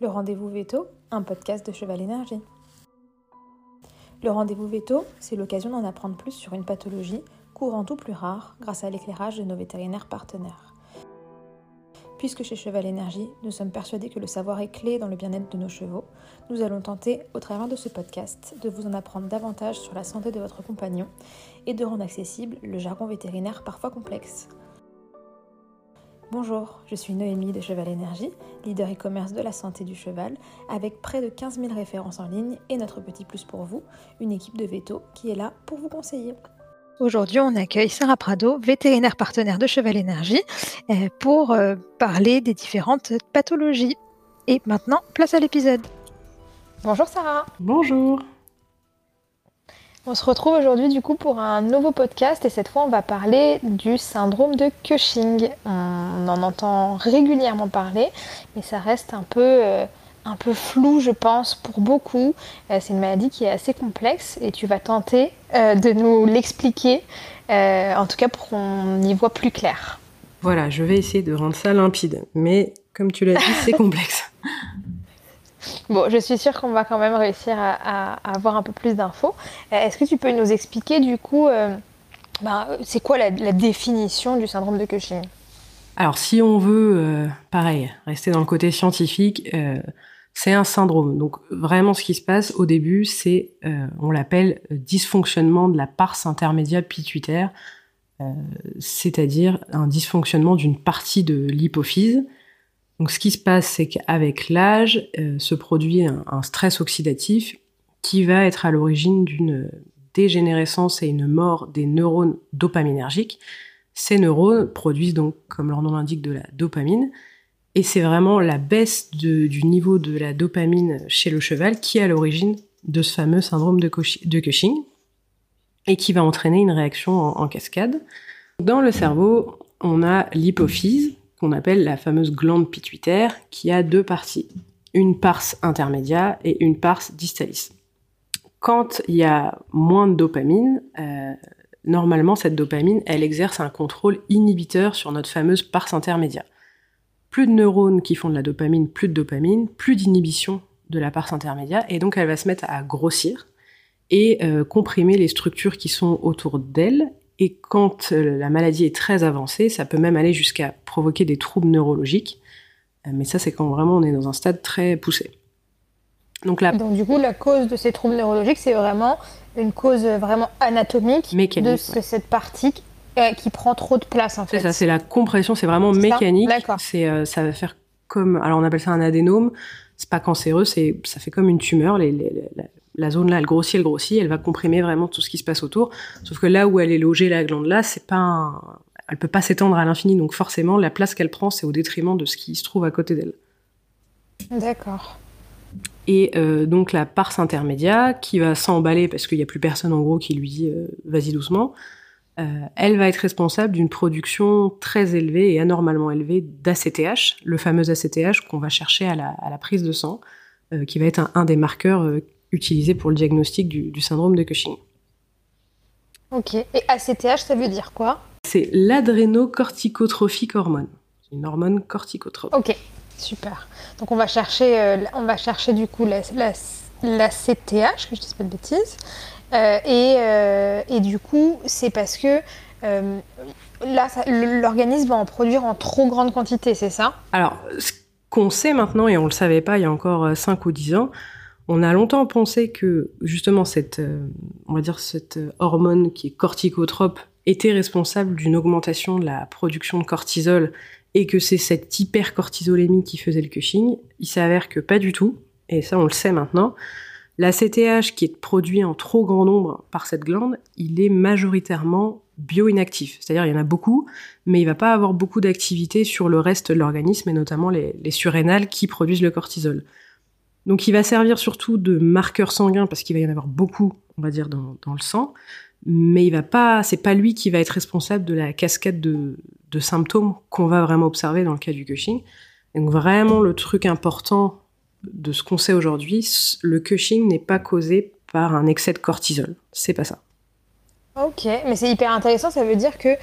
Le rendez-vous veto, un podcast de Cheval Énergie. Le rendez-vous veto, c'est l'occasion d'en apprendre plus sur une pathologie courante ou plus rare grâce à l'éclairage de nos vétérinaires partenaires. Puisque chez Cheval Énergie, nous sommes persuadés que le savoir est clé dans le bien-être de nos chevaux, nous allons tenter, au travers de ce podcast, de vous en apprendre davantage sur la santé de votre compagnon et de rendre accessible le jargon vétérinaire parfois complexe. Bonjour, je suis Noémie de Cheval Énergie, leader e-commerce de la santé du cheval, avec près de 15 000 références en ligne et notre petit plus pour vous, une équipe de veto qui est là pour vous conseiller. Aujourd'hui, on accueille Sarah Prado, vétérinaire partenaire de Cheval Énergie, euh, pour euh, parler des différentes pathologies. Et maintenant, place à l'épisode. Bonjour Sarah. Bonjour. On se retrouve aujourd'hui du coup pour un nouveau podcast et cette fois on va parler du syndrome de Cushing. On en entend régulièrement parler mais ça reste un peu, euh, un peu flou je pense pour beaucoup. Euh, c'est une maladie qui est assez complexe et tu vas tenter euh, de nous l'expliquer en tout cas pour qu'on y voit plus clair. Voilà, je vais essayer de rendre ça limpide mais comme tu l'as dit c'est complexe. Bon, je suis sûre qu'on va quand même réussir à, avoir un peu plus d'infos. Euh, est-ce que tu peux nous expliquer du coup, euh, ben, c'est quoi la, définition du syndrome de Cushing? Alors, si on veut, euh, pareil, rester dans le côté scientifique, c'est un syndrome. Donc, vraiment, ce qui se passe au début, c'est, on l'appelle dysfonctionnement de la parse intermédiaire pituitaire, c'est-à-dire un dysfonctionnement d'une partie de l'hypophyse donc ce qui se passe, c'est qu'avec l'âge euh, se produit un, stress oxydatif qui va être à l'origine d'une dégénérescence et une mort des neurones dopaminergiques. Ces neurones produisent donc, comme leur nom l'indique, de la dopamine. Et c'est vraiment la baisse du niveau de la dopamine chez le cheval qui est à l'origine de ce fameux syndrome de, Cushing et qui va entraîner une réaction en cascade. Dans le cerveau, on a l'hypophyse qu'on appelle la fameuse glande pituitaire, qui a deux parties, une parse intermédiaire et une parse distalis. Quand il y a moins de dopamine, euh, normalement cette dopamine, elle exerce un contrôle inhibiteur sur notre fameuse parse intermédiaire. Plus de neurones qui font de la dopamine, plus de dopamine, plus d'inhibition de la parse intermédiaire, et donc elle va se mettre à grossir et euh, comprimer les structures qui sont autour d'elle et quand euh, la maladie est très avancée, ça peut même aller jusqu'à provoquer des troubles neurologiques. Euh, mais ça, c'est quand vraiment on est dans un stade très poussé. Donc, Donc du coup, la cause de ces troubles neurologiques, c'est vraiment une cause vraiment anatomique de cette partie euh, qui prend trop de place en fait. C'est ça, c'est la compression, c'est vraiment mécanique. C'est ça va faire comme alors on appelle ça un adénome. C'est pas cancéreux, c'est ça fait comme une tumeur. Les, les, la zone là, elle grossit, elle grossit, elle va comprimer vraiment tout ce qui se passe autour. Sauf que là où elle est logée, la glande là, c'est pas, elle peut pas s'étendre à l'infini. Donc forcément, la place qu'elle prend, c'est au détriment de ce qui se trouve à côté d'elle. D'accord. Et euh, donc la parse intermédiaire qui va s'emballer parce qu'il n'y a plus personne en gros qui lui dit euh, vas-y doucement. Euh, elle va être responsable d'une production très élevée et anormalement élevée d'ACTH, le fameux ACTH qu'on va chercher à la, prise de sang, qui va être un des marqueurs utilisé pour le diagnostic du, syndrome de Cushing. Ok. Et ACTH, ça veut dire quoi? C'est l'adrénocorticotrophique hormone. C'est une hormone corticotrope. Ok, super. Donc on va chercher, euh, on va chercher du coup la, la, CTH, que je ne dis pas de bêtises. Euh, et, euh, et, du coup, c'est parce que là, l'organisme va en produire en trop grande quantité, c'est ça? Alors, ce qu'on sait maintenant, et on ne le savait pas il y a encore 5 ou 10 ans, on a longtemps pensé que justement cette, euh, on va dire cette hormone qui est corticotrope était responsable d'une augmentation de la production de cortisol et que c'est cette hypercortisolémie qui faisait le Cushing. Il s'avère que pas du tout, et ça on le sait maintenant. La CTH qui est produit en trop grand nombre par cette glande, il est majoritairement bioinactif. C'est-à-dire il y en a beaucoup, mais il va pas avoir beaucoup d'activité sur le reste de l'organisme et notamment les surrénales qui produisent le cortisol. Donc il va servir surtout de marqueur sanguin parce qu'il va y en avoir beaucoup, on va dire, dans, le sang. Mais il va pas, c'est pas lui qui va être responsable de la cascade de, symptômes qu'on va vraiment observer dans le cas du Cushing. Donc vraiment le truc important de ce qu'on sait aujourd'hui, le Cushing n'est pas causé par un excès de cortisol. C'est pas ça. Ok, mais c'est hyper intéressant. Ça veut dire que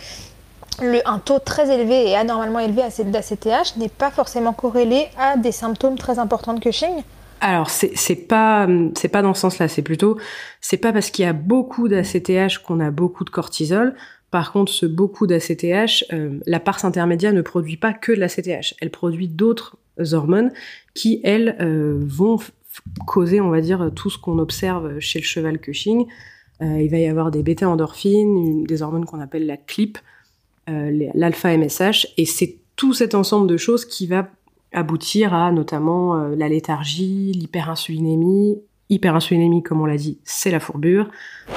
un taux très élevé et anormalement élevé d'ACTH n'est pas forcément corrélé à des symptômes très importants de Cushing alors c'est pas c'est pas dans ce sens-là, c'est plutôt c'est pas parce qu'il y a beaucoup d'ACTH qu'on a beaucoup de cortisol. Par contre, ce beaucoup d'ACTH, euh, la pars intermédiaire ne produit pas que de l'ACTH, elle produit d'autres hormones qui elles euh, vont causer, on va dire, tout ce qu'on observe chez le cheval Cushing. Euh, il va y avoir des bêta-endorphines, des hormones qu'on appelle la CLIP, l'alpha-MSH, et c'est tout cet ensemble de choses qui va aboutir à notamment euh, la léthargie, l'hyperinsulinémie. Hyperinsulinémie, comme on l'a dit, c'est la fourbure. Euh,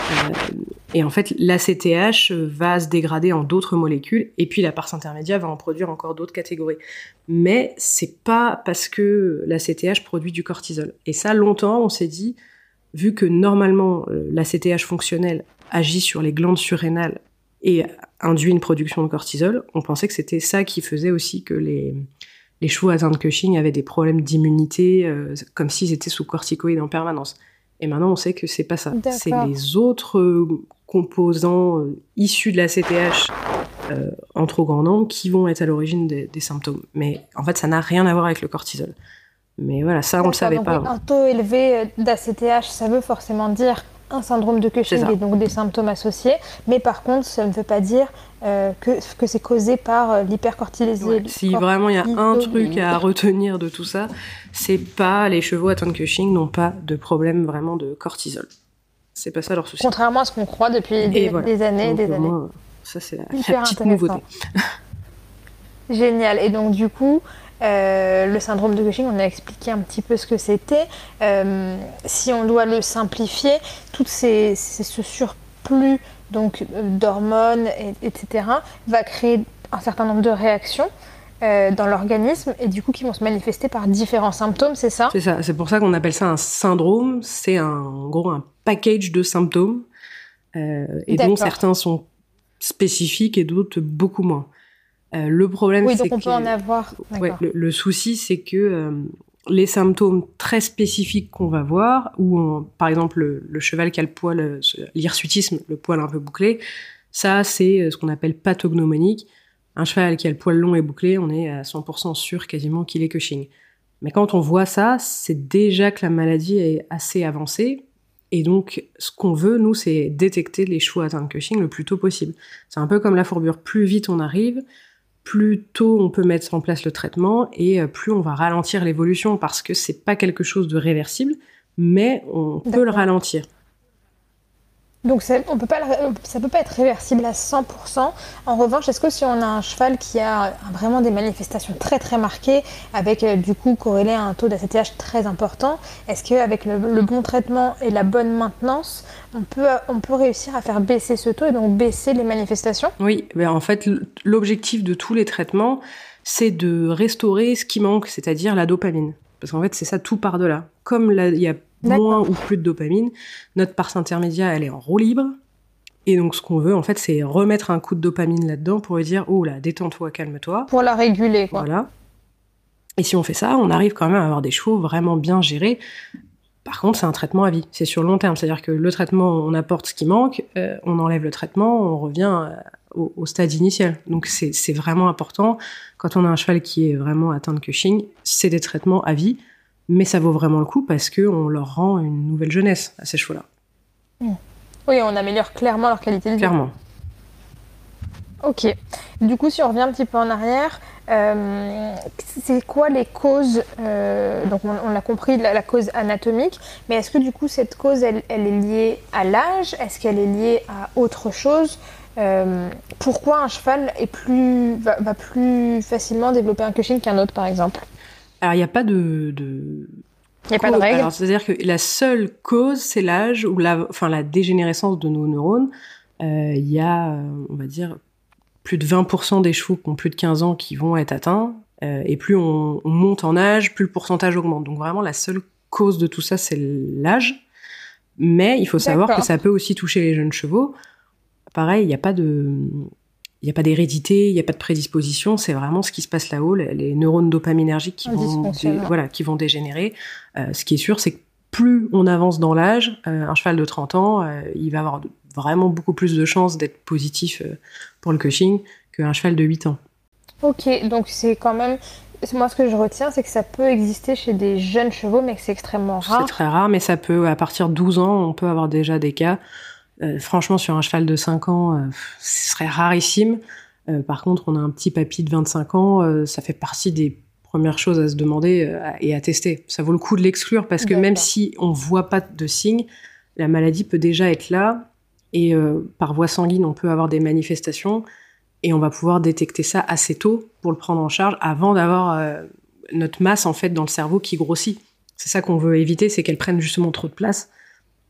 et en fait, l'ACTH va se dégrader en d'autres molécules, et puis la parse intermédiaire va en produire encore d'autres catégories. Mais c'est pas parce que l'ACTH produit du cortisol. Et ça, longtemps, on s'est dit, vu que normalement euh, l'ACTH fonctionnel agit sur les glandes surrénales et induit une production de cortisol, on pensait que c'était ça qui faisait aussi que les, les chevaux atteints de Cushing avaient des problèmes d'immunité, euh, comme s'ils étaient sous corticoïdes en permanence. Et maintenant, on sait que c'est pas ça. C'est les autres euh, composants euh, issus de la CTH en trop grand nombre qui vont être à l'origine des, symptômes. Mais en fait, ça n'a rien à voir avec le cortisol. Mais voilà, ça, on le savait pas. Un taux élevé d'ACTH, ça veut forcément dire un syndrome de Cushing et donc des symptômes associés. Mais par contre, ça ne veut pas dire euh, que, que c'est causé par euh, l'hypercortilisation. si vraiment il y a un truc à retenir de tout ça, c'est pas les chevaux atteints de Cushing n'ont pas de problème vraiment de cortisol. C'est pas ça leur souci. Contrairement à ce qu'on croit depuis des, années et des années. ça c'est la, la petite nouveauté. Génial. Et donc du coup, euh, le syndrome de Cushing, on a expliqué un petit peu ce que c'était. Euh, si on doit le simplifier, tout ces, ce surplus donc d'hormones, etc., va créer un certain nombre de réactions euh, dans l'organisme et du coup qui vont se manifester par différents symptômes, c'est ça? C'est ça. C'est pour ça qu'on appelle ça un syndrome. C'est un, en gros un package de symptômes et dont certains sont spécifiques et d'autres beaucoup moins. Euh, le problème, oui, donc on peut en avoir. le, souci, c'est que euh, les symptômes très spécifiques qu'on va voir, ou par exemple le, cheval qui a le poil, euh, l'hirsutisme, le poil un peu bouclé, ça c'est ce qu'on appelle pathognomonique. Un cheval qui a le poil long et bouclé, on est à 100% sûr quasiment qu'il est Cushing. Mais quand on voit ça, c'est déjà que la maladie est assez avancée. Et donc, ce qu'on veut, nous, c'est détecter les chevaux atteints de Cushing le plus tôt possible. C'est un peu comme la fourbure. Plus vite on arrive, plus tôt on peut mettre en place le traitement et euh, plus on va ralentir l'évolution parce que c'est pas quelque chose de réversible, mais on peut le ralentir. Donc ça, on peut pas, être réversible à 100%. En revanche, est-ce que si on a un cheval qui a vraiment des manifestations très très marquées, avec euh, du coup corrélé à un taux d'ACTH très important, est-ce qu'avec le, le bon traitement et la bonne maintenance, on peut, on peut réussir à faire baisser ce taux et donc baisser les manifestations? Oui, ben en fait l'objectif de tous les traitements, c'est de restaurer ce qui manque, c'est-à-dire la dopamine. Parce qu'en fait, c'est ça, tout par de là. Comme il y a moins ou plus de dopamine. Notre parse intermédiaire, elle est en roue libre. Et donc, ce qu'on veut, en fait, c'est remettre un coup de dopamine là-dedans pour lui dire, oh là, détends-toi, calme-toi. Pour la réguler, quoi. Voilà. Et si on fait ça, on arrive quand même à avoir des chevaux vraiment bien gérés. Par contre, c'est un traitement à vie. C'est sur le long terme. C'est-à-dire que le traitement, on apporte ce qui manque, euh, on enlève le traitement, on revient euh, au, au, stade initial. Donc, c'est vraiment important. Quand on a un cheval qui est vraiment atteint de Cushing, c'est des traitements à vie mais ça vaut vraiment le coup parce qu'on leur rend une nouvelle jeunesse à ces chevaux-là. Oui, on améliore clairement leur qualité de vie. Clairement. Ok. Du coup, si on revient un petit peu en arrière, euh, c'est quoi les causes euh, Donc, on, l'a compris, la, cause anatomique, mais est-ce que du coup, cette cause, elle, est liée à l'âge? Est-ce qu'elle est liée à autre chose? Euh, Pourquoi un cheval est plus, va, va, plus facilement développer un cushing qu'un autre, par exemple? Alors, il n'y a pas de. Il n'y a pas de règle. C'est-à-dire que la seule cause, c'est l'âge ou la, enfin, la dégénérescence de nos neurones. Euh, il y a, on va dire, plus de 20% des chevaux qui ont plus de 15 ans qui vont être atteints. Euh, et plus on, monte en âge, plus le pourcentage augmente. Donc vraiment, la seule cause de tout ça, c'est l'âge. Mais il faut savoir que ça peut aussi toucher les jeunes chevaux. Pareil, il n'y a pas de, il n'y a pas d'hérédité, il n'y a pas de prédisposition, c'est vraiment ce qui se passe là-haut, les, neurones dopaminergiques qui vont, voilà, qui vont dégénérer. Euh, ce qui est sûr, c'est que plus on avance dans l'âge, euh, un cheval de 30 ans, euh, il va avoir vraiment beaucoup plus de chances d'être positif pour le Cushing qu'un cheval de 8 ans. Ok, donc c'est quand même moi, ce que je retiens, c'est que ça peut exister chez des jeunes chevaux, mais que c'est extrêmement rare. C'est très rare, mais ça peut, à partir de 12 ans, on peut avoir déjà des cas. Euh, franchement, sur un cheval de 5 ans, euh, ce serait rarissime. Euh, par contre, on a un petit papy de 25 ans, ça fait partie des premières choses à se demander et à tester. Ça vaut le coup de l'exclure parce que même si on voit pas de signes, la maladie peut déjà être là et par voie sanguine, on peut avoir des manifestations et on va pouvoir détecter ça assez tôt pour le prendre en charge avant d'avoir notre masse en fait dans le cerveau qui grossit. C'est ça qu'on veut éviter, c'est qu'elle prenne justement trop de place.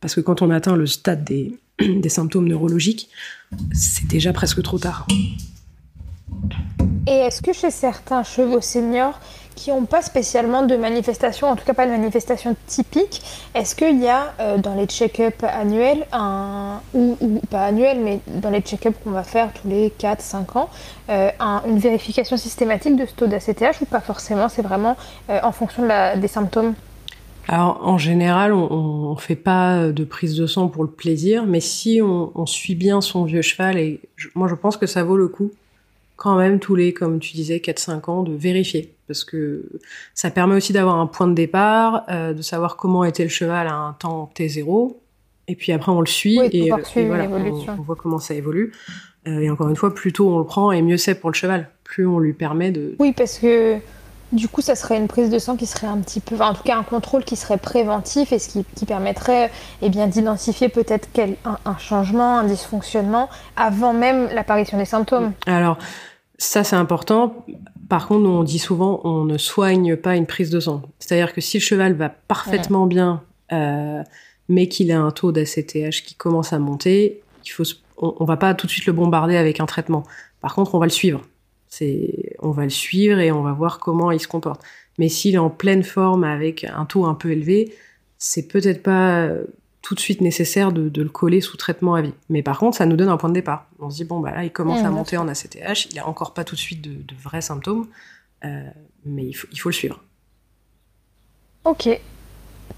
Parce que quand on atteint le stade des, des symptômes neurologiques, c'est déjà presque trop tard. Et est-ce que chez certains chevaux seniors, qui n'ont pas spécialement de manifestation, en tout cas pas de manifestation typique. Est-ce qu'il y a euh, dans les check-up annuels, un, ou, pas annuels, mais dans les check-up qu'on va faire tous les 4-5 ans, euh, une vérification systématique de ce taux d'ACTH ou pas forcément C'est vraiment euh, en fonction des symptômes? Alors en général, on, ne fait pas de prise de sang pour le plaisir, mais si on, on suit bien son vieux cheval, et moi je pense que ça vaut le coup quand même tous les, comme tu disais, 4-5 ans, de vérifier. Parce que ça permet aussi d'avoir un point de départ, euh, de savoir comment était le cheval à un temps T0. Et puis après, on le suit et, voilà, on, voit comment ça évolue. Euh, et encore une fois, plus tôt on le prend et mieux c'est pour le cheval. Plus on lui permet de... Oui, parce que du coup, ça serait une prise de sang qui serait un petit peu, en tout cas un contrôle qui serait préventif et ce qui, qui permettrait eh bien d'identifier peut-être un, un, changement, un dysfonctionnement avant même l'apparition des symptômes. Alors, ça, c'est important. Par contre, on dit souvent, on ne soigne pas une prise de sang. C'est-à-dire que si le cheval va parfaitement bien, euh, mais qu'il a un taux d'ACTH qui commence à monter, il faut, on, on, va pas tout de suite le bombarder avec un traitement. Par contre, on va le suivre. C'est, on va le suivre et on va voir comment il se comporte. Mais s'il est en pleine forme avec un taux un peu élevé, c'est peut-être pas tout de suite nécessaire de, le coller sous traitement à vie. Mais par contre, ça nous donne un point de départ. On se dit, bon, bah là, il commence à monter en ACTH, il n'a encore pas tout de suite de, vrais symptômes, euh, mais il faut, il faut le suivre. Ok,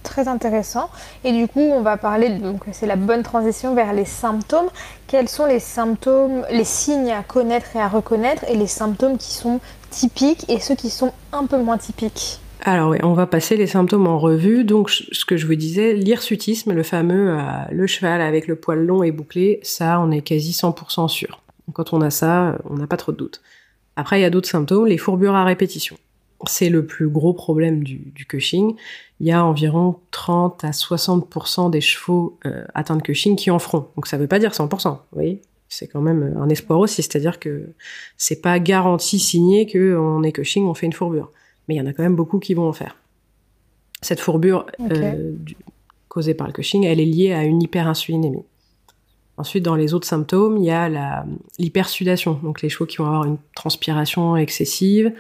très intéressant. Et du coup, on va parler, donc c'est la bonne transition vers les symptômes. Quels sont les symptômes, les signes à connaître et à reconnaître, et les symptômes qui sont typiques et ceux qui sont un peu moins typiques? Alors oui, on va passer les symptômes en revue. Donc ce que je vous disais, l'hirsutisme, le fameux euh, le cheval avec le poil long et bouclé, ça on est quasi 100% sûr. Quand on a ça, on n'a pas trop de doute. Après il y a d'autres symptômes, les fourbures à répétition. C'est le plus gros problème du, du, Cushing. Il y a environ 30 à 60% des chevaux euh, atteints de Cushing qui en feront. Donc ça ne veut pas dire 100%, vous voyez c'est quand même un espoir aussi, c'est-à-dire que c'est pas garanti signé que on est Cushing, on fait une fourbure mais il y en a quand même beaucoup qui vont en faire. Cette fourbure euh, causée par le Cushing, elle est liée à une hyperinsulinémie. Ensuite, dans les autres symptômes, il y a l'hypersudation, donc les chevaux qui vont avoir une transpiration excessive.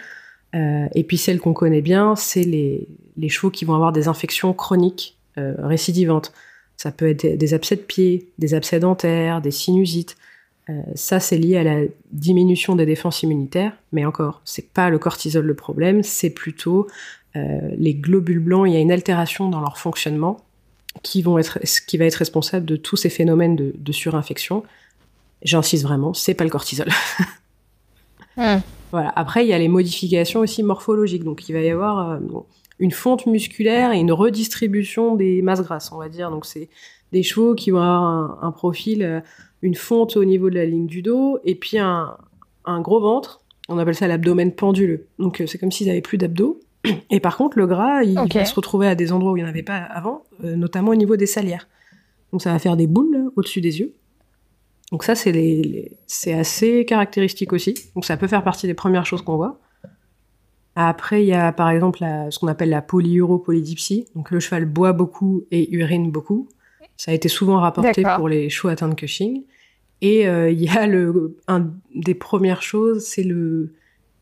Euh, et puis celle qu'on connaît bien, c'est les, chevaux qui vont avoir des infections chroniques euh, récidivantes. Ça peut être des abcès de pied, des abcès dentaires, des sinusites. Euh, ça, c'est lié à la diminution des défenses immunitaires, mais encore, c'est pas le cortisol le problème, c'est plutôt les globules blancs. Il y a une altération dans leur fonctionnement qui, vont être, qui va être responsable de tous ces phénomènes de, surinfection. J'insiste vraiment, c'est pas le cortisol. Hmm. Voilà. Après, il y a les modifications aussi morphologiques. Donc, il va y avoir euh, une fonte musculaire et une redistribution des masses grasses, on va dire. Donc, c'est des chevaux qui vont avoir un, profil une fonte au niveau de la ligne du dos et puis un, gros ventre. On appelle ça l'abdomen penduleux. Donc euh, c'est comme s'ils n'avaient plus d'abdos. Et par contre, le gras, il va se retrouver à des endroits où il n'y en avait pas avant, euh, notamment au niveau des salières. Donc ça va faire des boules au-dessus des yeux. Donc ça, c'est les, c'est assez caractéristique aussi. Donc ça peut faire partie des premières choses qu'on voit. Après, il y a par exemple ce qu'on appelle la polyuropolydipsie. Donc le cheval boit beaucoup et urine beaucoup. Ça a été souvent rapporté pour les chevaux atteints de Cushing. Et euh, il y a le, un des premières choses, c'est le,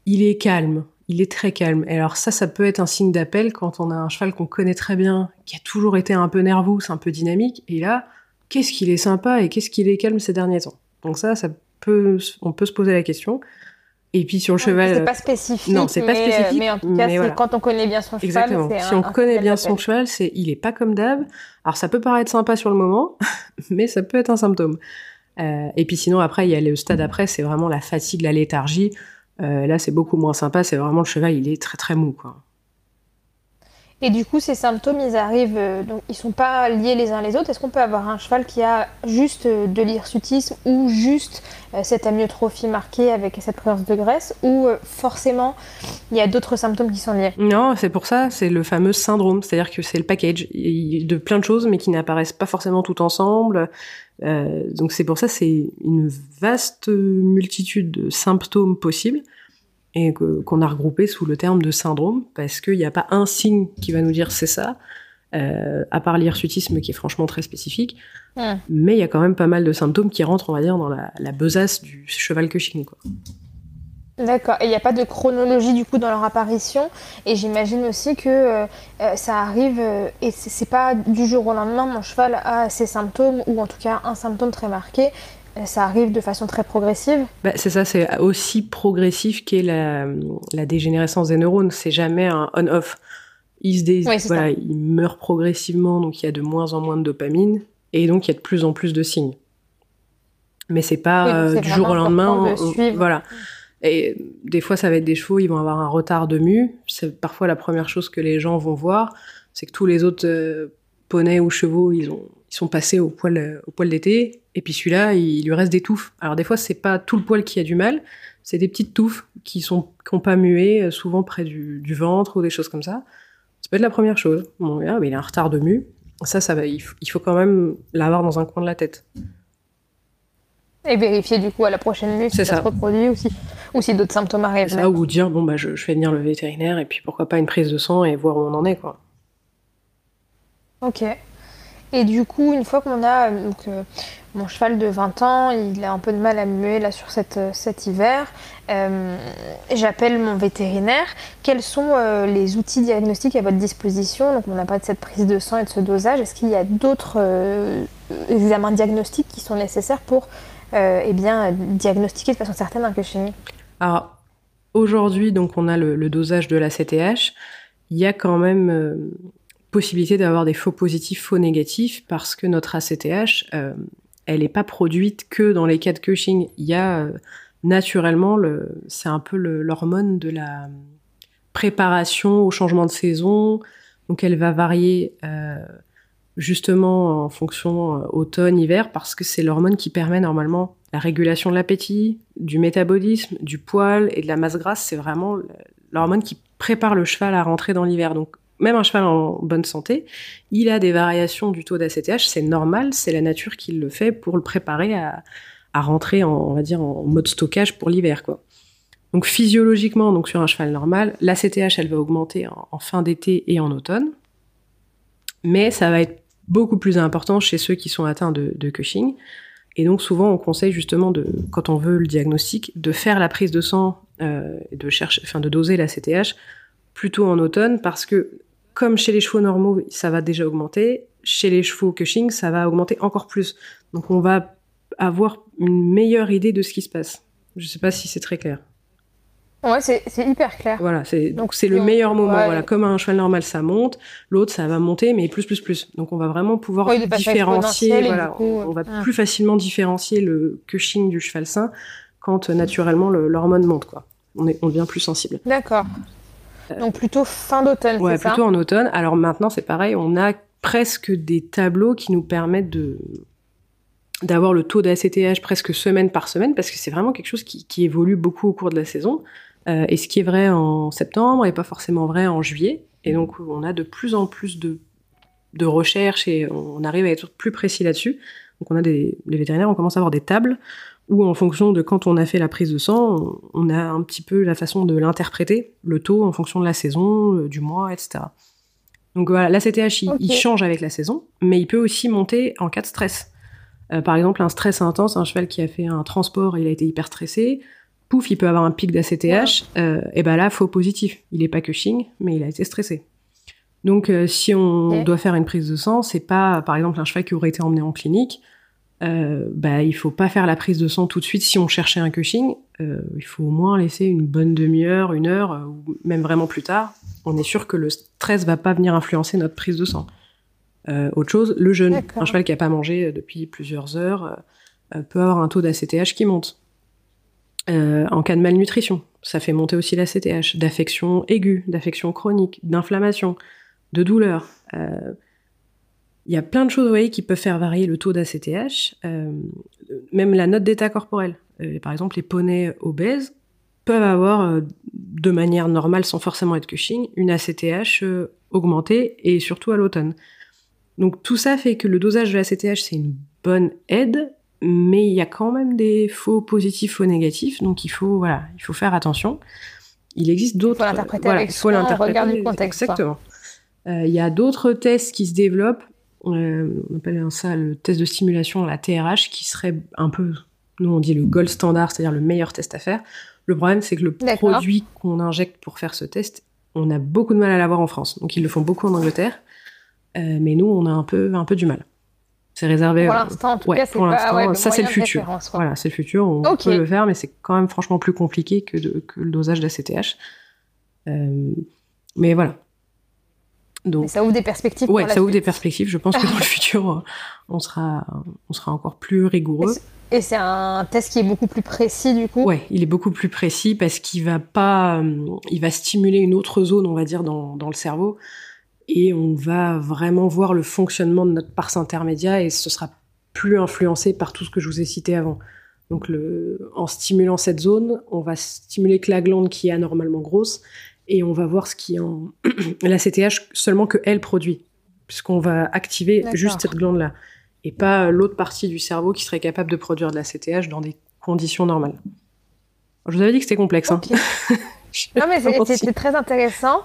il est calme, il est très calme. Et alors ça, ça peut être un signe d'appel quand on a un cheval qu'on connaît très bien, qui a toujours été un peu nerveux, un peu dynamique. Et là, qu'est-ce qu'il est sympa et qu'est-ce qu'il est calme ces derniers temps. Donc ça, ça peut, on peut se poser la question. Et puis sur le cheval. C'est pas spécifique. Non, c'est pas spécifique. Mais en tout cas, quand on connaît bien son cheval. Exactement. Si on connaît bien son cheval, c'est il est pas comme d'hab. Alors ça peut paraître sympa sur le moment, mais ça peut être un symptôme. et puis sinon, après, il y a le stade après, c'est vraiment la fatigue, la léthargie. là, c'est beaucoup moins sympa. C'est vraiment le cheval, il est très très mou, quoi. Et du coup, ces symptômes, ils arrivent, euh, donc ils sont pas liés les uns les autres. Est-ce qu'on peut avoir un cheval qui a juste euh, de l'hirsutisme ou juste euh, cette amyotrophie marquée avec cette présence de graisse ou forcément il y a d'autres symptômes qui sont liés? Non, c'est pour ça, c'est le fameux syndrome, c'est-à-dire que c'est le package de plein de choses mais qui n'apparaissent pas forcément tout ensemble. donc c'est pour ça, c'est une vaste multitude de symptômes possibles et qu'on a regroupé sous le terme de syndrome, parce qu'il n'y a pas un signe qui va nous dire c'est ça, euh, à part l'hirsutisme qui est franchement très spécifique, mais il y a quand même pas mal de symptômes qui rentrent, on va dire, dans la, besace du cheval Cushing. Quoi. D'accord. Et il n'y a pas de chronologie du coup dans leur apparition. Et j'imagine aussi que euh, euh, ça arrive et c'est pas du jour au lendemain mon cheval a ces symptômes ou en tout cas un symptôme très marqué ça arrive de façon très progressive bah, C'est ça, c'est aussi progressif qu'est la, la, dégénérescence des neurones. C'est jamais un on-off. Ils, voilà, ils meurent progressivement, donc il y a de moins en moins de dopamine, et donc il y a de plus en plus de signes. Mais c'est pas euh, du jour au lendemain. voilà. Et des fois, ça va être des chevaux, ils vont avoir un retard de mue. C'est parfois la première chose que les gens vont voir, c'est que tous les autres euh, poneys ou chevaux, ils ont ils sont passés au poil, au poil d'été, et puis celui-là, il, lui reste des touffes. Alors des fois, c'est pas tout le poil qui a du mal, c'est des petites touffes qui sont qui ont pas mué, euh, souvent près du, ventre ou des choses comme ça. Ça peut être la première chose. Bon, là, il a un retard de mue. Ça, ça va. Il faut, quand même l'avoir dans un coin de la tête. Et vérifier du coup à la prochaine nuit si ça, se reproduit ou si, ou si d'autres symptômes arrivent. Ça, ou dire bon bah je, je, fais venir le vétérinaire et puis pourquoi pas une prise de sang et voir où on en est quoi. Ok. Et du coup, une fois qu'on a euh, euh, mon cheval de 20 ans, il a un peu de mal à muer là sur cette, euh, cet hiver, j'appelle mon vétérinaire. Quels sont les outils diagnostiques à votre disposition? Donc, on n'a pas de cette prise de sang et de ce dosage. Est-ce qu'il y a d'autres examens diagnostiques qui sont nécessaires pour eh bien, diagnostiquer de façon certaine un Cushing? Alors, aujourd'hui, donc, on a le, dosage de la CTH. Il y a quand même possibilité d'avoir des faux positifs, faux négatifs, parce que notre ACTH, euh, elle n'est pas produite que dans les cas de Cushing. Il y a euh, naturellement, le, c'est un peu l'hormone de la préparation au changement de saison. Donc elle va varier euh, justement en fonction automne-hiver, parce que c'est l'hormone qui permet normalement la régulation de l'appétit, du métabolisme, du poil et de la masse grasse. C'est vraiment l'hormone qui prépare le cheval à rentrer dans l'hiver. Donc même un cheval en bonne santé, il a des variations du taux d'ACTH, c'est normal, c'est la nature qui le fait pour le préparer à, rentrer en, on va dire, en mode stockage pour l'hiver, quoi. Donc physiologiquement, donc sur un cheval normal, l'ACTH, elle va augmenter en, fin d'été et en automne, mais ça va être beaucoup plus important chez ceux qui sont atteints de, Cushing. Et donc souvent, on conseille justement de, quand on veut le diagnostic, de faire la prise de sang, euh, de chercher, enfin de doser l'ACTH plutôt en automne parce que comme chez les chevaux normaux, ça va déjà augmenter, chez les chevaux Cushing, ça va augmenter encore plus. Donc on va avoir une meilleure idée de ce qui se passe. Je ne sais pas si c'est très clair. Ouais, c'est hyper clair. Voilà, c'est donc c'est le meilleur moment. Voilà, comme un cheval normal, ça monte, l'autre ça va monter, mais plus plus plus. Donc on va vraiment pouvoir différencier. Voilà, on, va plus facilement différencier le Cushing du cheval sain quand naturellement l'hormone monte, quoi. On est on devient plus sensible. D'accord. Euh, Donc plutôt fin d'automne, ouais, plutôt en automne. Alors maintenant, c'est pareil, on a presque des tableaux qui nous permettent de d'avoir le taux d'ACTH presque semaine par semaine, parce que c'est vraiment quelque chose qui, qui, évolue beaucoup au cours de la saison. Euh, et ce qui est vrai en septembre n'est pas forcément vrai en juillet. Et donc, on a de plus en plus de, de recherches et on arrive à être plus précis là-dessus. Donc, on a des, les vétérinaires, on commence à avoir des tables ou en fonction de quand on a fait la prise de sang, on a un petit peu la façon de l'interpréter, le taux en fonction de la saison, euh, du mois, etc. Donc voilà, l'ACTH, il, il, change avec la saison, mais il peut aussi monter en cas de stress. Euh, par exemple, un stress intense, un cheval qui a fait un transport, il a été hyper stressé, pouf, il peut avoir un pic d'ACTH, euh, et ben là, faux positif. Il est pas Cushing, mais il a été stressé. Donc si on doit faire une prise de sang, c'est pas, par exemple, un cheval qui aurait été emmené en clinique, euh, bah, il faut pas faire la prise de sang tout de suite si on cherchait un Cushing. Euh, il faut au moins laisser une bonne demi-heure, une heure, euh, ou même vraiment plus tard. On est sûr que le stress va pas venir influencer notre prise de sang. Euh, autre chose, le jeûne. Un cheval qui a pas mangé depuis plusieurs heures, peut avoir un taux d'ACTH qui monte. en cas de malnutrition, ça fait monter aussi l'ACTH, d'affection aiguë, d'affection chronique, d'inflammation, de douleur. Il y a plein de choses, vous voyez, qui peuvent faire varier le taux d'ACTH, même la note d'état corporel. par exemple, les poneys obèses peuvent avoir, euh, de manière normale, sans forcément être Cushing, une ACTH euh, augmentée et surtout à l'automne. Donc tout ça fait que le dosage de l'ACTH, c'est une bonne aide, mais il y a quand même des faux positifs, faux négatifs, donc il faut, voilà, il faut faire attention. Il existe d'autres... Il faut l'interpréter voilà, avec faut l'interpréter, du contexte. Exactement. Euh, il y a d'autres tests qui se développent, on appelle ça le test de stimulation, la TRH, qui serait un peu, nous on dit le gold standard, c'est-à-dire le meilleur test à faire. Le problème, c'est que le produit qu'on injecte pour faire ce test, on a beaucoup de mal à l'avoir en France. Donc ils le font beaucoup en Angleterre, euh, mais nous, on a un peu, un peu du mal. C'est réservé. Pour l'instant, en tout cas, pour l'instant, ça c'est le futur. Voilà, c'est le futur. On peut le faire, mais c'est quand même franchement plus compliqué que, le dosage d'ACTH. Euh, mais voilà. Donc, ça ouvre des perspectives. Ouais, ça ouvre des perspectives. Je pense que dans le futur, on sera, on sera encore plus rigoureux. Et c'est un test qui est beaucoup plus précis du coup? Ouais, il est beaucoup plus précis parce qu'il va pas, euh, il va stimuler une autre zone, on va dire, dans, dans le cerveau, et on va vraiment voir le fonctionnement de notre pars intermédiaire et ce sera plus influencé par tout ce que je vous ai cité avant. Donc, le, en stimulant cette zone, on va stimuler que la glande qui est anormalement grosse et on va voir ce qui est en la CTH seulement que elle produit, puisqu'on va activer juste cette glande là et pas l'autre partie du cerveau qui serait capable de produire de la CTH dans des conditions normales. Je vous avais dit que c'était complexe. Hein. non, mais c'était très intéressant.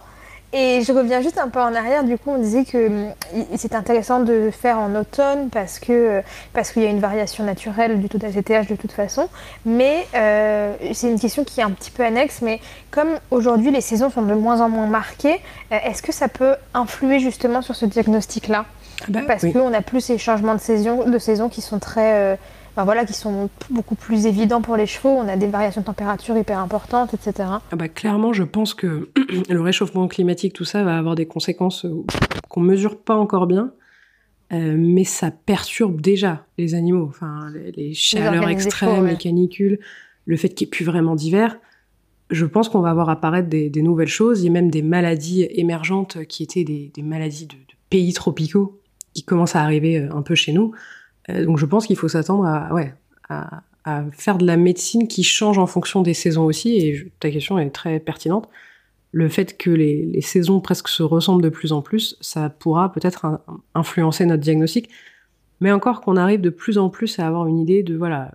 Et je reviens juste un peu en arrière. Du coup, on disait que hum, c'est intéressant de faire en automne parce que parce qu'il y a une variation naturelle du taux d'ACTH de toute façon. Mais euh, c'est une question qui est un petit peu annexe. Mais comme aujourd'hui les saisons sont de moins en moins marquées, euh, est-ce que ça peut influer justement sur ce diagnostic-là? Ah bah parce qu'on a plus ces changements de saison, de saison qui sont très, euh, voilà, qui sont beaucoup plus évidents pour les chevaux. On a des variations de température hyper importantes, etc. Ah bah, clairement, je pense que le réchauffement climatique, tout ça, va avoir des conséquences euh, qu'on mesure pas encore bien. Euh, mais ça perturbe déjà les animaux. Enfin, les, chaleurs extrêmes, les canicules, le fait qu'il n'y ait plus vraiment d'hiver. Je pense qu'on va voir apparaître des, nouvelles choses. Il y a même des maladies émergentes qui étaient des, maladies de pays tropicaux qui commence à arriver euh, un peu chez nous. Euh, donc je pense qu'il faut s'attendre à, ouais, à, faire de la médecine qui change en fonction des saisons aussi. Et ta question est très pertinente. Le fait que les, saisons presque se ressemblent de plus en plus, ça pourra peut-être influencer notre diagnostic. Mais encore qu'on arrive de plus en plus à avoir une idée de voilà.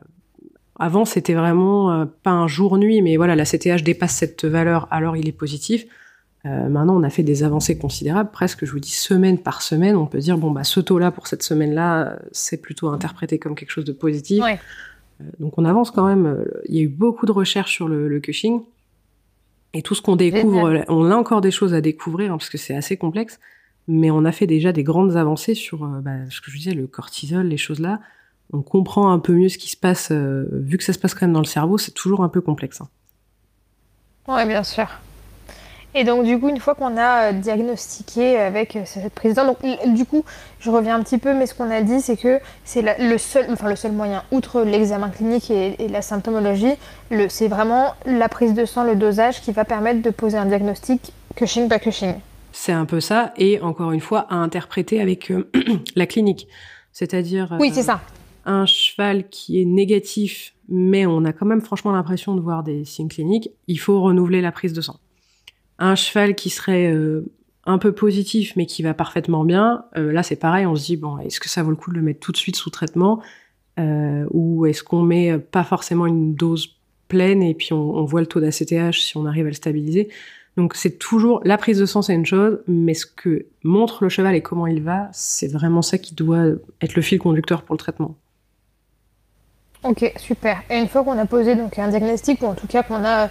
Avant, c'était vraiment euh, pas un jour-nuit, mais voilà, la CTH dépasse cette valeur, alors il est positif. Euh, maintenant, on a fait des avancées considérables, presque, je vous dis, semaine par semaine. On peut dire, bon, bah, ce taux-là, pour cette semaine-là, c'est plutôt interprété comme quelque chose de positif. Euh, donc, on avance quand même. Il y a eu beaucoup de recherches sur le, Cushing. Et tout ce qu'on découvre, on a encore des choses à découvrir, hein, parce que c'est assez complexe. Mais on a fait déjà des grandes avancées sur euh, bah, ce que je disais, le cortisol, les choses là. On comprend un peu mieux ce qui se passe, vu que ça se passe quand même dans le cerveau, c'est toujours un peu complexe. Hein. Oui, bien sûr. Et donc, du coup, une fois qu'on a euh, diagnostiqué avec euh, cette prise de donc du coup, je reviens un petit peu, mais ce qu'on a dit, c'est que c'est le seul, enfin le seul moyen, outre l'examen clinique et, la symptomologie, c'est vraiment la prise de sang, le dosage qui va permettre de poser un diagnostic Cushing pas Cushing. C'est un peu ça, et encore une fois, à interpréter avec euh, la clinique. C'est-à-dire. Oui, c'est ça. Un cheval qui est négatif, mais on a quand même franchement l'impression de voir des signes cliniques, il faut renouveler la prise de sang un cheval qui serait euh, un peu positif mais qui va parfaitement bien, euh, là c'est pareil, on se dit bon, est-ce que ça vaut le coup de le mettre tout de suite sous traitement euh, ou est-ce qu'on met pas forcément une dose pleine et puis on, voit le taux d'ACTH si on arrive à le stabiliser. Donc c'est toujours la prise de sang c'est une chose, mais ce que montre le cheval et comment il va, c'est vraiment ça qui doit être le fil conducteur pour le traitement. Ok, super. Et une fois qu'on a posé donc un diagnostic ou en tout cas qu'on a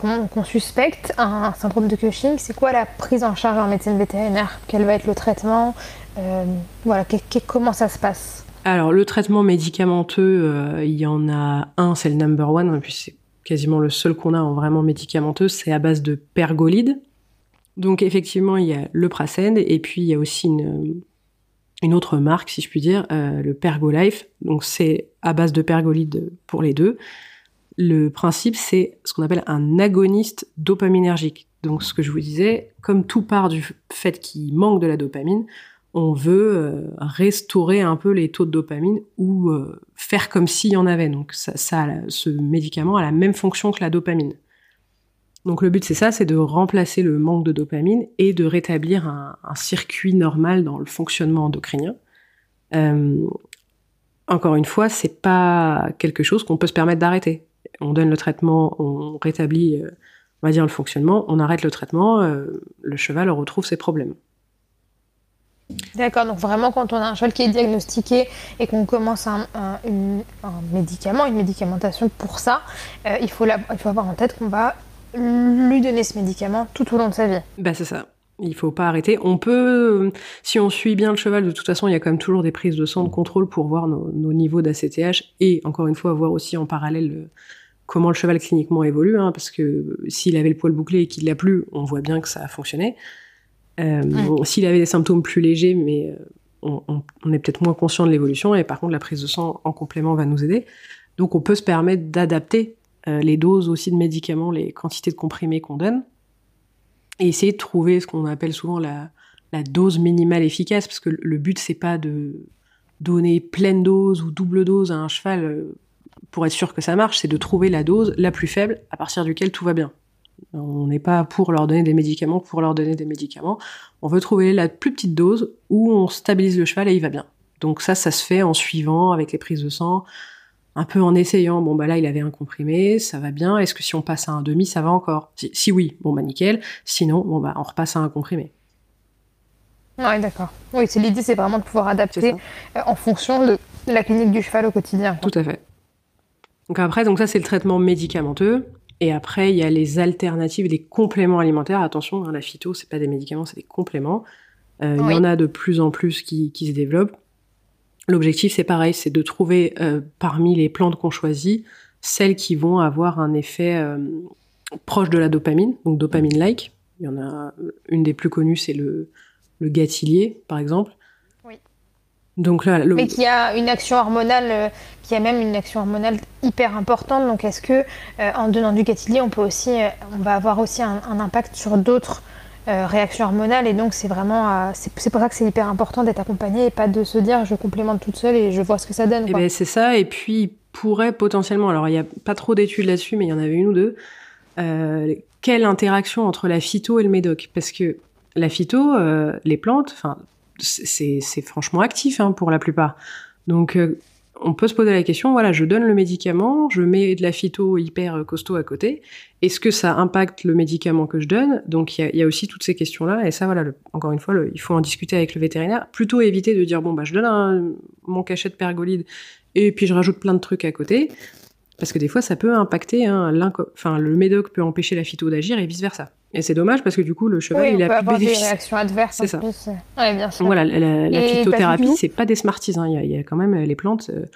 qu'on suspecte un syndrome de Cushing, c'est quoi la prise en charge en médecine vétérinaire? Quel va être le traitement? Euh, Voilà, comment ça se passe? Alors, le traitement médicamenteux, euh, il y en a un, c'est le number one, puis c'est quasiment le seul qu'on a en vraiment médicamenteux, c'est à base de pergolide. Donc, effectivement, il y a le pracène, et puis il y a aussi une, autre marque, si je puis dire, euh, le Pergolife. Donc c'est à base de pergolide pour les deux. Le principe, c'est ce qu'on appelle un agoniste dopaminergique. Donc ce que je vous disais, comme tout part du fait qu'il manque de la dopamine, on veut euh, restaurer un peu les taux de dopamine ou euh, faire comme s'il y en avait. Donc ça, ce médicament a la même fonction que la dopamine. Donc le but c'est ça, c'est de remplacer le manque de dopamine et de rétablir un, circuit normal dans le fonctionnement endocrinien. Euh, encore une fois, c'est pas quelque chose qu'on peut se permettre d'arrêter. On donne le traitement, on rétablit, on va dire le fonctionnement, on arrête le traitement, le cheval retrouve ses problèmes. D'accord, donc vraiment quand on a un cheval qui est diagnostiqué et qu'on commence un, médicament, une médicamentation pour ça, euh, il, faut il faut avoir en tête qu'on va lui donner ce médicament tout au long de sa vie. Bah c'est ça. Il faut pas arrêter. On peut, si on suit bien le cheval, de toute façon, il y a quand même toujours des prises de sang de contrôle pour voir nos, niveaux d'ACTH et encore une fois voir aussi en parallèle euh, comment le cheval cliniquement évolue, hein, parce que s'il avait le poil bouclé et qu'il l'a plus, on voit bien que ça a fonctionné. Euh, s'il avait des symptômes plus légers, mais euh, on, est peut-être moins conscient de l'évolution, et par contre la prise de sang en complément va nous aider. Donc on peut se permettre d'adapter euh, les doses aussi de médicaments, les quantités de comprimés qu'on donne, et essayer de trouver ce qu'on appelle souvent la, dose minimale efficace, parce que le but c'est pas de donner pleine dose ou double dose à un cheval pour être sûr que ça marche, c'est de trouver la dose la plus faible à partir duquel tout va bien. On n'est pas pour leur donner des médicaments pour leur donner des médicaments. On veut trouver la plus petite dose où on stabilise le cheval et il va bien. Donc ça, ça se fait en suivant avec les prises de sang, un peu en essayant. Bon bah là, il avait un comprimé, ça va bien. Est-ce que si on passe à un demi, ça va encore? Si, oui, bon bah nickel. Sinon, bon bah on repasse à un comprimé. Oui, d'accord. Oui, c'est l'idée, c'est vraiment de pouvoir adapter euh, en fonction de la clinique du cheval au quotidien. Tout à fait. Donc après, donc ça c'est le traitement médicamenteux. Et après, il y a les alternatives, les compléments alimentaires. Attention, hein, la phyto, c'est pas des médicaments, c'est des compléments. Euh, il y en a de plus en plus qui, se développent. L'objectif, c'est pareil, c'est de trouver euh, parmi les plantes qu'on choisit celles qui vont avoir un effet euh, proche de la dopamine, donc dopamine-like. Il y en a une des plus connues, c'est le, le gâtillier, par exemple. Donc là, Mais qui a une action hormonale, euh, qui a même une action hormonale hyper importante. Donc est-ce que euh, en donnant du gâtillier, on peut aussi, euh, on va avoir aussi un, impact sur d'autres réactions hormonales? Et donc c'est vraiment, c'est pour ça que c'est hyper important d'être accompagné et pas de se dire je complémente toute seule et je vois ce que ça donne. Eh ben, c'est ça. Et puis pourrait potentiellement, alors il n'y a pas trop d'études là-dessus, mais il y en avait une ou deux. quelle interaction entre la phyto et le médoc? Parce que la phyto, les plantes, enfin c'est franchement actif hein, pour la plupart. Donc euh, on peut se poser la question, voilà, je donne le médicament, je mets de la phyto hyper costaud à côté. Est-ce que ça impacte le médicament que je donne? Donc il y, a, aussi toutes ces questions-là. Et ça, voilà, encore une fois, il faut en discuter avec le vétérinaire. Plutôt éviter de dire, bon, bah, je donne mon cachet de pergolide et puis je rajoute plein de trucs à côté. Parce que des fois, ça peut impacter, hein, enfin, le médoc peut empêcher la phyto d'agir et vice-versa. Et c'est dommage parce que du coup, le cheval, il a plus des réactions adverses. C'est ça. Ouais, bien sûr. Voilà, la, phytothérapie, c'est pas des smarties. Hein. Il, y a, quand même les plantes. Euh,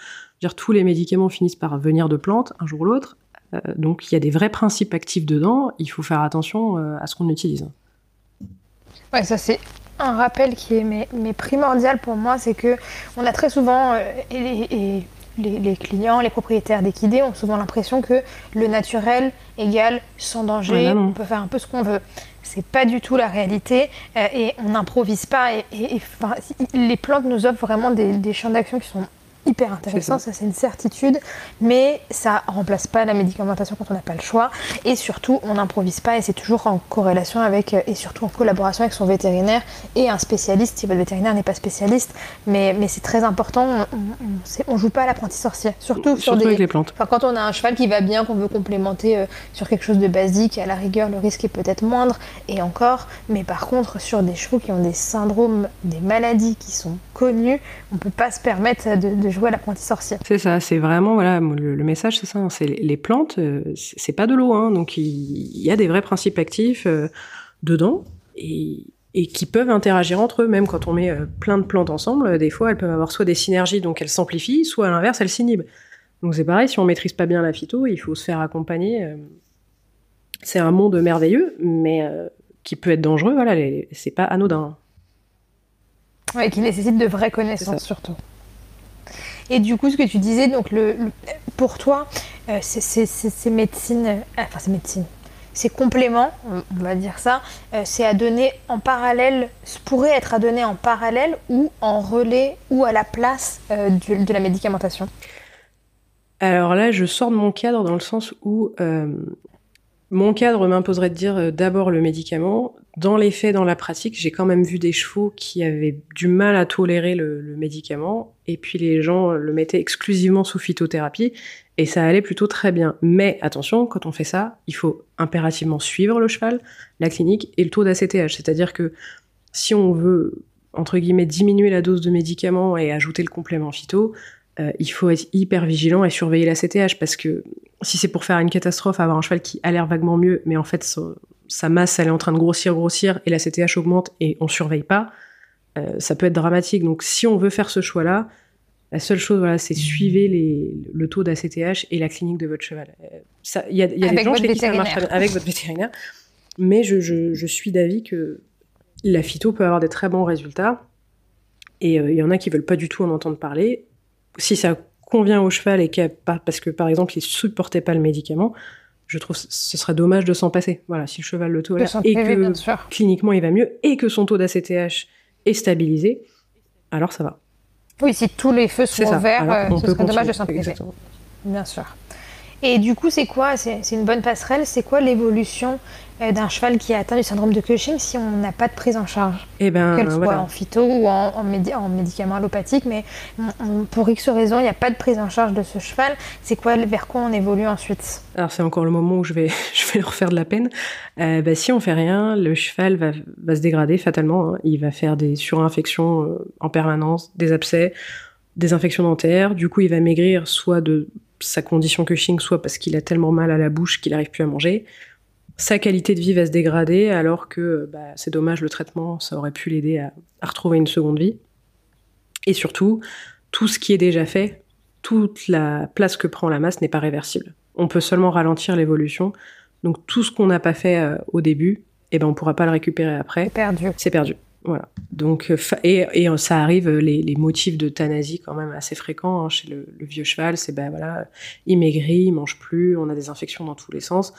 dire, tous les médicaments finissent par venir de plantes un jour ou l'autre. Euh, donc, il y a des vrais principes actifs dedans. Il faut faire attention euh, à ce qu'on utilise. Ouais, ça c'est un rappel qui est mais, primordial pour moi, c'est que on a très souvent et les, clients, les propriétaires d'équidés ont souvent l'impression que le naturel égale sans danger, on peut faire un peu ce qu'on veut. C'est pas du tout la réalité euh, et on n'improvise pas. Et, les plantes nous offrent vraiment des, des champs d'action qui sont hyper intéressant, ça, c'est une certitude, mais ça remplace pas la médicamentation quand on n'a pas le choix. Et surtout, on n'improvise pas et c'est toujours en corrélation avec, euh, et surtout en collaboration avec son vétérinaire et un spécialiste, si votre vétérinaire n'est pas spécialiste. Mais, mais c'est très important, on, on, joue pas à l'apprenti sorcier, surtout, sur des, avec les plantes. Quand on a un cheval qui va bien, qu'on veut complémenter euh, sur quelque chose de basique, à la rigueur, le risque est peut-être moindre, et encore, mais par contre, sur des chevaux qui ont des syndromes, des maladies qui sont connues, on peut pas se permettre de, jouer à l'apprenti sorcier. C'est ça, c'est vraiment voilà le, message, c'est ça. Hein, c'est les plantes, euh, c'est pas de l'eau, hein, donc il, y a des vrais principes actifs euh, dedans et, qui peuvent interagir entre eux, même quand on met euh, plein de plantes ensemble. Des fois, elles peuvent avoir soit des synergies, donc elles s'amplifient, soit à l'inverse, elles s'inhibent. Donc c'est pareil, si on maîtrise pas bien la phyto, il faut se faire accompagner. C'est un monde merveilleux, mais qui peut être dangereux. Voilà, c'est pas anodin. Oui, qui nécessite de vraies connaissances surtout. Et du coup, ce que tu disais, donc le, pour toi, euh, ces médecines, euh, enfin ces médecines, ces compléments, on va dire ça, euh, c'est à donner en parallèle, pourrait être à donner en parallèle ou en relais ou à la place de la médicamentation Alors là, je sors de mon cadre dans le sens où mon cadre m'imposerait de dire euh, d'abord le médicament. Dans les faits, dans la pratique, j'ai quand même vu des chevaux qui avaient du mal à tolérer le, médicament, et puis les gens le mettaient exclusivement sous phytothérapie, et ça allait plutôt très bien. Mais attention, quand on fait ça, il faut impérativement suivre le cheval, la clinique et le taux d'ACTH. C'est-à-dire que si on veut, entre guillemets, diminuer la dose de médicaments et ajouter le complément phyto, euh, il faut être hyper vigilant et surveiller la CTH parce que si c'est pour faire une catastrophe, avoir un cheval qui a l'air vaguement mieux, mais en fait sa masse elle est en train de grossir, grossir et la CTH augmente et on surveille pas, euh, ça peut être dramatique. Donc si on veut faire ce choix-là, la seule chose, voilà, c'est suivez les, le taux d'ACTH et la clinique de votre cheval. Euh, il y a, y a des gens chez qui ça marche avec votre vétérinaire, mais je, je, je suis d'avis que la phyto peut avoir des très bons résultats. Et il y en a qui veulent pas du tout en entendre parler si ça convient au cheval et parce que par exemple il supportait pas le médicament, je trouve que ce serait dommage de s'en passer. Voilà, si le cheval le tolère et que cliniquement il va mieux et que son taux d'ACTH est stabilisé, alors ça va. Oui, si tous les feux sont verts, euh, ce serait dommage de s'en priver. Bien sûr. Et du coup, c'est quoi C'est une bonne passerelle? C'est quoi l'évolution euh, d'un cheval qui a atteint du syndrome de Cushing si on n'a pas de prise en charge? Eh ben, Qu'elle soit en phyto ou en, en, médicaments allopathiques, mais pour X raison, il n'y a pas de prise en charge de ce cheval. C'est quoi vers quoi on évolue ensuite? Alors c'est encore le moment où je vais, je vais leur faire de la peine. Euh, bah, si on fait rien, le cheval va, va se dégrader fatalement. Hein. Il va faire des surinfections euh, en permanence, des abcès, des infections dentaires. Du coup, il va maigrir soit de sa condition Cushing, soit parce qu'il a tellement mal à la bouche qu'il n'arrive plus à manger. Sa qualité de vie va se dégrader, alors que bah, c'est dommage, le traitement, ça aurait pu l'aider à, retrouver une seconde vie. Et surtout, tout ce qui est déjà fait, toute la place que prend la masse n'est pas réversible. On peut seulement ralentir l'évolution. Donc tout ce qu'on n'a pas fait euh, au début, eh ben on pourra pas le récupérer après. C'est perdu. C'est perdu. Voilà. Donc, euh, et, et euh, ça arrive, euh, les, les, motifs d'euthanasie quand même assez fréquents hein, chez le, le, vieux cheval, c'est ben voilà, il maigrit, il mange plus, on a des infections dans tous les sens.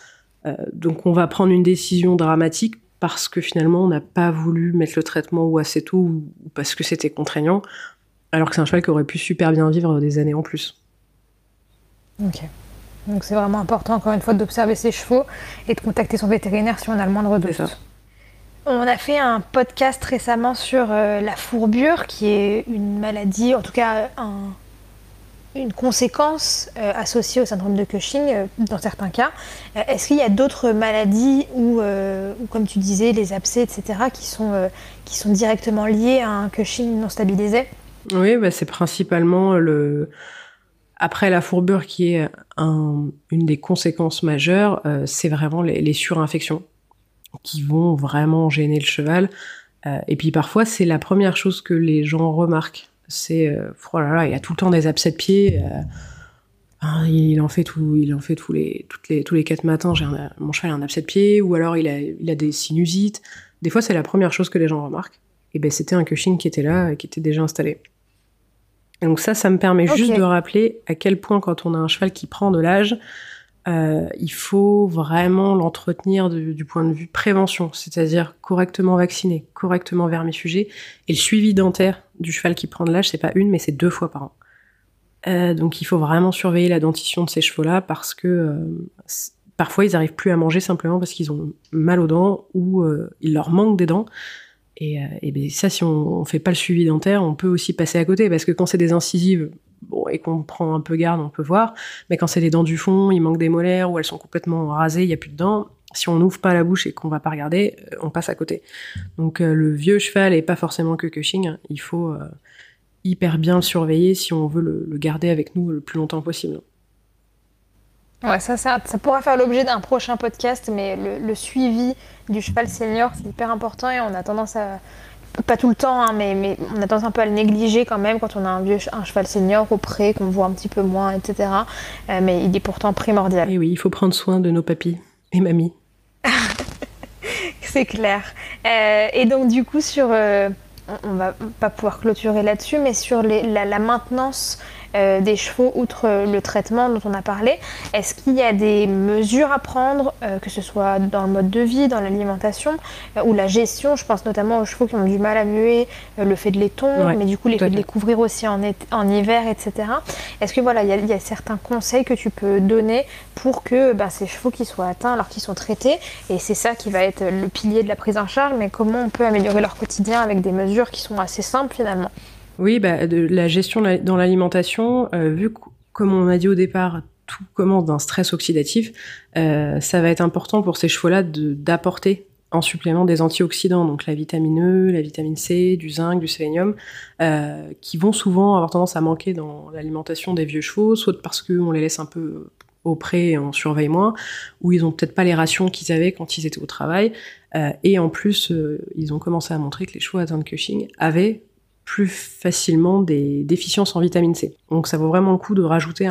Euh, donc on va prendre une décision dramatique parce que finalement on n'a pas voulu mettre le traitement ou assez tôt ou parce que c'était contraignant, alors que c'est un cheval qui aurait pu super bien vivre des années en plus. Ok. Donc c'est vraiment important encore une fois d'observer ses chevaux et de contacter son vétérinaire si on a le moindre doute. On a fait un podcast récemment sur euh, la fourbure, qui est une maladie, en tout cas une conséquence euh, associée au syndrome de Cushing euh, dans certains cas. Est-ce qu'il y a d'autres maladies où, comme tu disais, les abcès, etc., qui sont, qui sont directement liés à un Cushing non stabilisé? Oui, bah, c'est principalement le... Après la fourbure qui est une des conséquences majeures, c'est vraiment les surinfections qui vont vraiment gêner le cheval. Euh, et puis parfois, c'est la première chose que les gens remarquent. C'est, euh, oh là là, il a tout le temps des abcès de pied. Euh, hein, il en fait tout, il en fait tous les, toutes les, tous les quatre matins. J'ai mon cheval a un abcès de pied, ou alors il a, il a des sinusites. Des fois, c'est la première chose que les gens remarquent. Et ben, c'était un Cushing qui était là, qui était déjà installé. Et donc ça, ça me permet juste de rappeler à quel point quand on a un cheval qui prend de l'âge, euh, il faut vraiment l'entretenir du, point de vue prévention, c'est-à-dire correctement vacciner, correctement vermifuger, et le suivi dentaire du cheval qui prend de l'âge, c'est pas une, mais c'est deux fois par an. Euh, donc il faut vraiment surveiller la dentition de ces chevaux-là parce que euh, parfois ils arrivent plus à manger simplement parce qu'ils ont mal aux dents ou il leur manque des dents. Et, et ben, ça, si on, on fait pas le suivi dentaire, on peut aussi passer à côté parce que quand c'est des incisives, et qu'on prend un peu garde, on peut voir. Mais quand c'est les dents du fond, il manque des molaires ou elles sont complètement rasées, il n'y a plus de dents. Si on n'ouvre pas la bouche et qu'on va pas regarder, euh, on passe à côté. Donc euh, le vieux cheval est pas forcément que Cushing. Il faut euh, hyper bien le surveiller si on veut le, garder avec nous le plus longtemps possible. Ouais, ça, ça, ça pourra faire l'objet d'un prochain podcast, mais le, suivi du cheval senior, c'est hyper important et on a tendance à, pas tout le temps, hein, mais, mais, on a tendance un peu à le négliger quand même quand on a un vieux un cheval senior auprès, qu'on voit un petit peu moins, etc. Euh, mais il est pourtant primordial. Et oui, il faut prendre soin de nos papis et mamies. C'est clair. Euh, et donc du coup sur euh, on va pas pouvoir clôturer là-dessus, mais sur la, maintenance euh, des chevaux, outre le traitement dont on a parlé, est-ce qu'il y a des mesures à prendre, euh, que ce soit dans le mode de vie, dans l'alimentation, euh, ou la gestion? Je pense notamment aux chevaux qui ont du mal à muer, le fait de les tondre, mais du coup, les fait de les couvrir aussi en, en hiver, etc. Est-ce que voilà, il y, a certains conseils que tu peux donner pour que ben, ces chevaux qui soient atteints alors qu'ils sont traités, et c'est ça qui va être le pilier de la prise en charge, mais comment on peut améliorer leur quotidien avec des mesures qui sont assez simples finalement? Oui, bah, la gestion dans l'alimentation, euh, vu que, comme on a dit au départ, tout commence d'un stress oxydatif, euh, ça va être important pour ces chevaux-là d'apporter en supplément des antioxydants, donc la vitamine E, la vitamine C, du zinc, du sélénium, euh, qui vont souvent avoir tendance à manquer dans l'alimentation des vieux chevaux, soit parce qu'on les laisse un peu au pré et on surveille moins, ou ils ont peut-être pas les rations qu'ils avaient quand ils étaient au travail, et en plus, ils ont commencé à montrer que les chevaux atteints de Cushing avaient plus facilement des déficiences en vitamine C. Donc ça vaut vraiment le coup de rajouter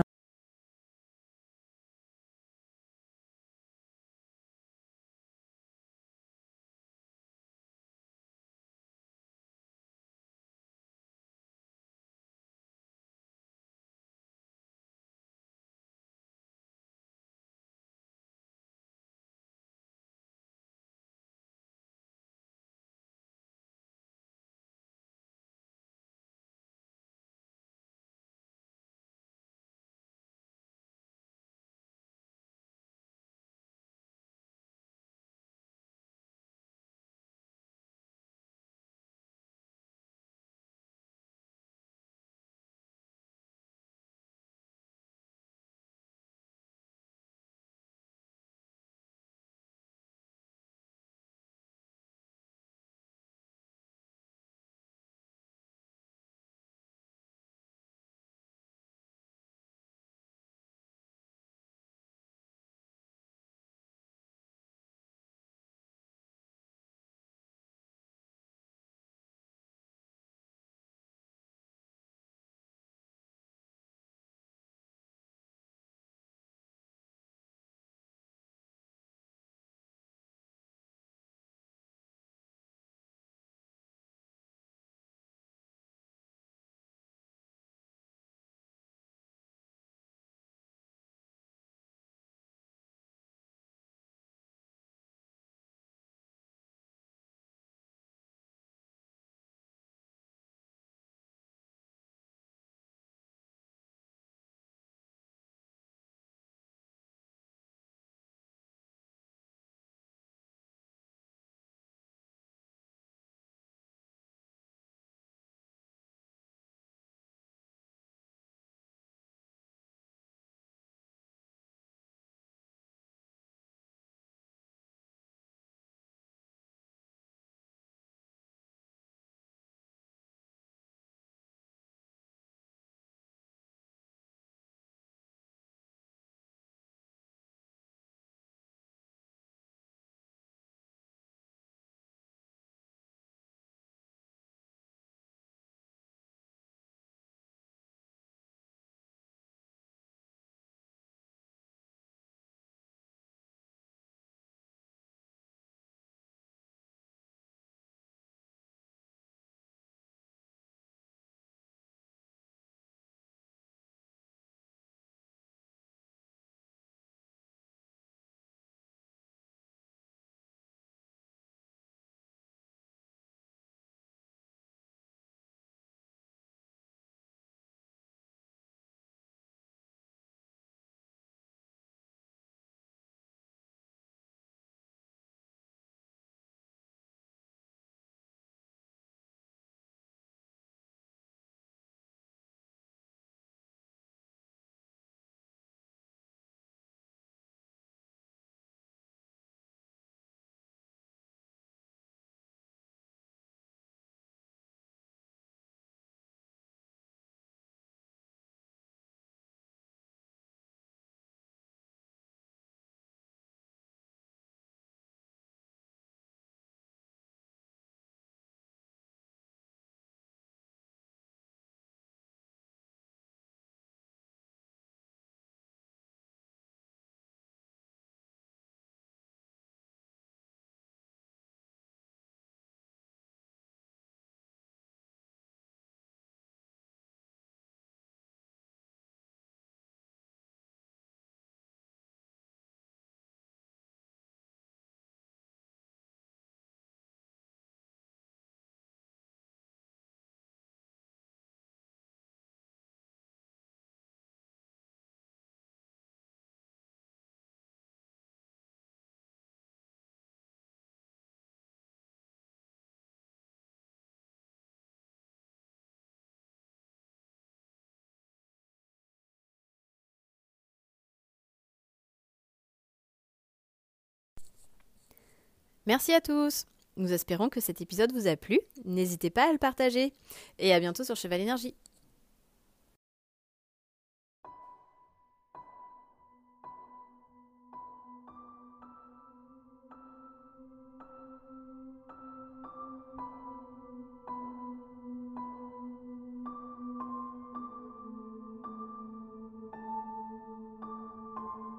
Merci à tous Nous espérons que cet épisode vous a plu. N'hésitez pas à le partager. Et à bientôt sur Cheval Énergie.